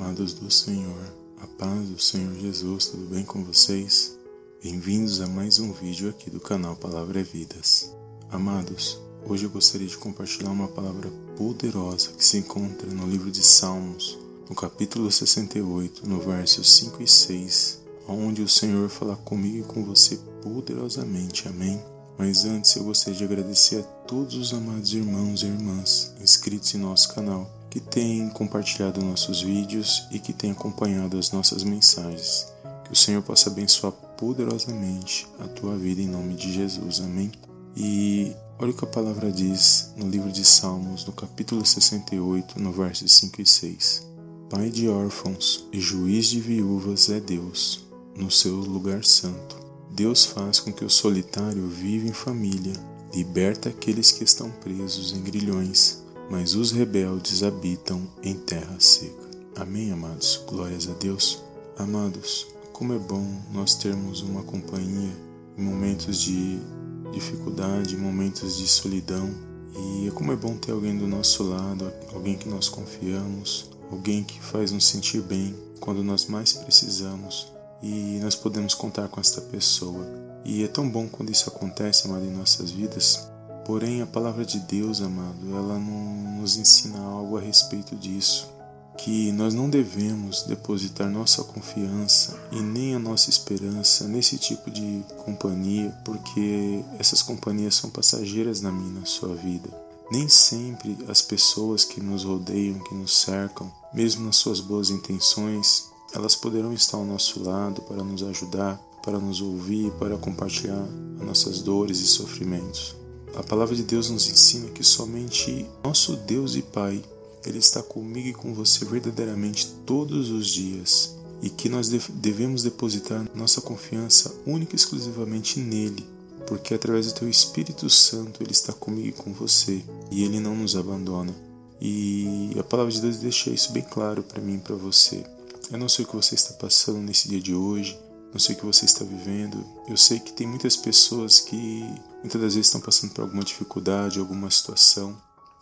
amados do Senhor, a paz do Senhor Jesus, tudo bem com vocês? Bem-vindos a mais um vídeo aqui do canal Palavra é Vidas. Amados, hoje eu gostaria de compartilhar uma palavra poderosa que se encontra no livro de Salmos, no capítulo 68, no versos 5 e 6, onde o Senhor fala comigo e com você poderosamente. Amém? Mas antes eu gostaria de agradecer a todos os amados irmãos e irmãs inscritos em nosso canal que tem compartilhado nossos vídeos e que tem acompanhado as nossas mensagens. Que o Senhor possa abençoar poderosamente a tua vida em nome de Jesus. Amém. E olha o que a palavra diz no livro de Salmos, no capítulo 68, no versos 5 e 6. Pai de órfãos e juiz de viúvas é Deus, no seu lugar santo. Deus faz com que o solitário viva em família, liberta aqueles que estão presos em grilhões mas os rebeldes habitam em terra seca. Amém, amados? Glórias a Deus. Amados, como é bom nós termos uma companhia em momentos de dificuldade, em momentos de solidão. E é como é bom ter alguém do nosso lado, alguém que nós confiamos, alguém que faz nos sentir bem quando nós mais precisamos. E nós podemos contar com esta pessoa. E é tão bom quando isso acontece, amado, em nossas vidas, Porém, a palavra de Deus, amado, ela não nos ensina algo a respeito disso, que nós não devemos depositar nossa confiança e nem a nossa esperança nesse tipo de companhia, porque essas companhias são passageiras na minha na sua vida. Nem sempre as pessoas que nos rodeiam, que nos cercam, mesmo nas suas boas intenções, elas poderão estar ao nosso lado para nos ajudar, para nos ouvir, para compartilhar as nossas dores e sofrimentos. A palavra de Deus nos ensina que somente nosso Deus e Pai, Ele está comigo e com você verdadeiramente todos os dias e que nós devemos depositar nossa confiança única e exclusivamente nele, porque através do Teu Espírito Santo Ele está comigo e com você e Ele não nos abandona. E a palavra de Deus deixa isso bem claro para mim e para você. Eu não sei o que você está passando nesse dia de hoje, não sei o que você está vivendo. Eu sei que tem muitas pessoas que muitas das vezes estão passando por alguma dificuldade, alguma situação,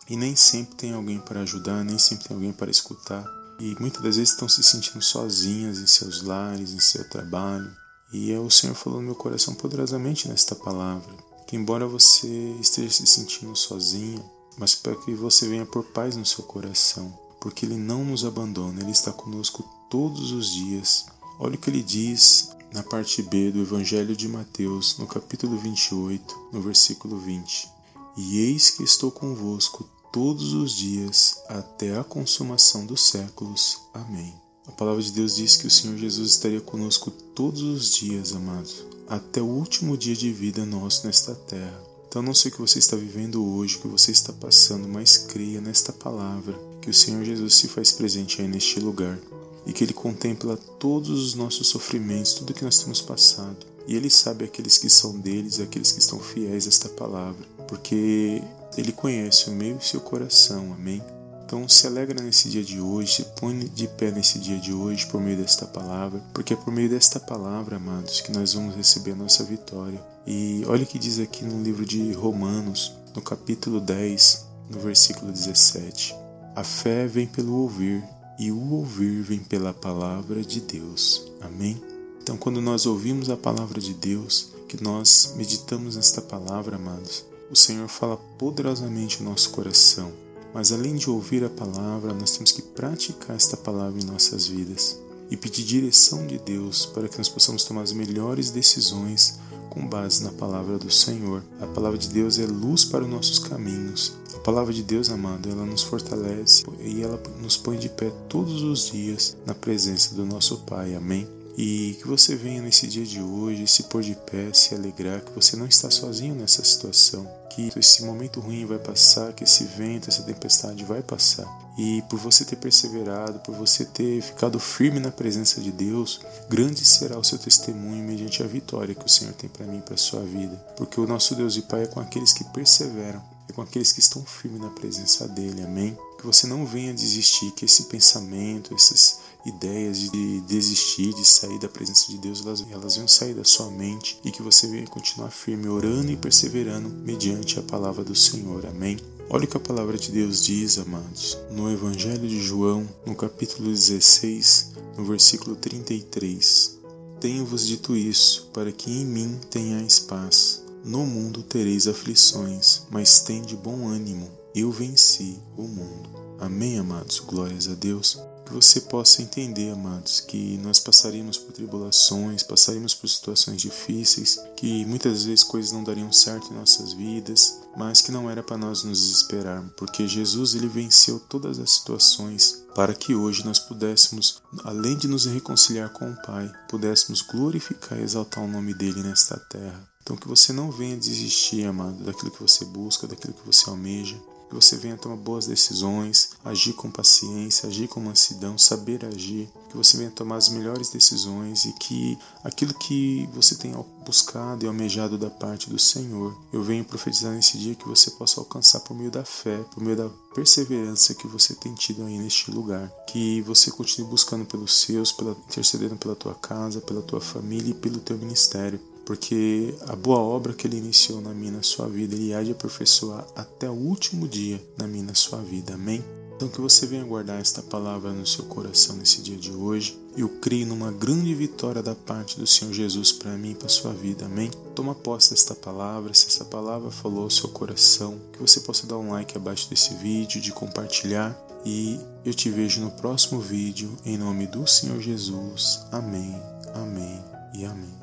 e nem sempre tem alguém para ajudar, nem sempre tem alguém para escutar. E muitas das vezes estão se sentindo sozinhas em seus lares, em seu trabalho. E é o Senhor falou no meu coração poderosamente nesta palavra, que embora você esteja se sentindo sozinha, mas para que você venha por paz no seu coração, porque Ele não nos abandona, Ele está conosco todos os dias. Olha o que ele diz na parte B do Evangelho de Mateus, no capítulo 28, no versículo 20: E eis que estou convosco todos os dias até a consumação dos séculos. Amém. A palavra de Deus diz que o Senhor Jesus estaria conosco todos os dias, amados, até o último dia de vida nosso nesta terra. Então, não sei o que você está vivendo hoje, o que você está passando, mas creia nesta palavra, que o Senhor Jesus se faz presente aí neste lugar e que Ele contempla todos os nossos sofrimentos, tudo que nós temos passado. E Ele sabe aqueles que são deles aqueles que estão fiéis a esta palavra, porque Ele conhece o meu e seu coração, amém? Então se alegra nesse dia de hoje, se põe de pé nesse dia de hoje por meio desta palavra, porque é por meio desta palavra, amados, que nós vamos receber a nossa vitória. E olha o que diz aqui no livro de Romanos, no capítulo 10, no versículo 17. A fé vem pelo ouvir e o ouvir vem pela palavra de Deus. Amém? Então, quando nós ouvimos a palavra de Deus, que nós meditamos nesta palavra, amados, o Senhor fala poderosamente no nosso coração. Mas além de ouvir a palavra, nós temos que praticar esta palavra em nossas vidas e pedir direção de Deus para que nós possamos tomar as melhores decisões com base na palavra do Senhor. A palavra de Deus é luz para os nossos caminhos. A palavra de Deus, amado, ela nos fortalece e ela nos põe de pé todos os dias na presença do nosso Pai. Amém? E que você venha nesse dia de hoje se pôr de pé, se alegrar, que você não está sozinho nessa situação, que esse momento ruim vai passar, que esse vento, essa tempestade vai passar. E por você ter perseverado, por você ter ficado firme na presença de Deus, grande será o seu testemunho mediante a vitória que o Senhor tem para mim para sua vida. Porque o nosso Deus e Pai é com aqueles que perseveram, é com aqueles que estão firmes na presença dele. Amém? Que você não venha desistir, que esse pensamento, essas ideias de desistir, de sair da presença de Deus, elas, elas venham sair da sua mente e que você venha continuar firme, orando e perseverando mediante a palavra do Senhor. Amém? Olha o que a palavra de Deus diz, amados, no Evangelho de João, no capítulo 16, no versículo 33. Tenho-vos dito isso, para que em mim tenhais paz. No mundo tereis aflições, mas tende bom ânimo. Eu venci o mundo. Amém, amados? Glórias a Deus que você possa entender, amados, que nós passaríamos por tribulações, passaríamos por situações difíceis, que muitas vezes coisas não dariam certo em nossas vidas, mas que não era para nós nos desesperarmos, porque Jesus ele venceu todas as situações para que hoje nós pudéssemos, além de nos reconciliar com o Pai, pudéssemos glorificar e exaltar o nome dele nesta terra. Então que você não venha desistir, amado, daquilo que você busca, daquilo que você almeja, que você venha tomar boas decisões, agir com paciência, agir com mansidão, saber agir, que você venha tomar as melhores decisões e que aquilo que você tem buscado e almejado da parte do Senhor, eu venho profetizar nesse dia que você possa alcançar por meio da fé, por meio da perseverança que você tem tido aí neste lugar. Que você continue buscando pelos seus, pela, intercedendo pela tua casa, pela tua família e pelo teu ministério porque a boa obra que ele iniciou na minha na sua vida, ele há de aperfeiçoar até o último dia na minha na sua vida. Amém? Então que você venha guardar esta palavra no seu coração nesse dia de hoje. Eu creio numa grande vitória da parte do Senhor Jesus para mim e para sua vida. Amém? Toma posse desta palavra. Se essa palavra falou ao seu coração, que você possa dar um like abaixo desse vídeo, de compartilhar. E eu te vejo no próximo vídeo em nome do Senhor Jesus. Amém. Amém e amém.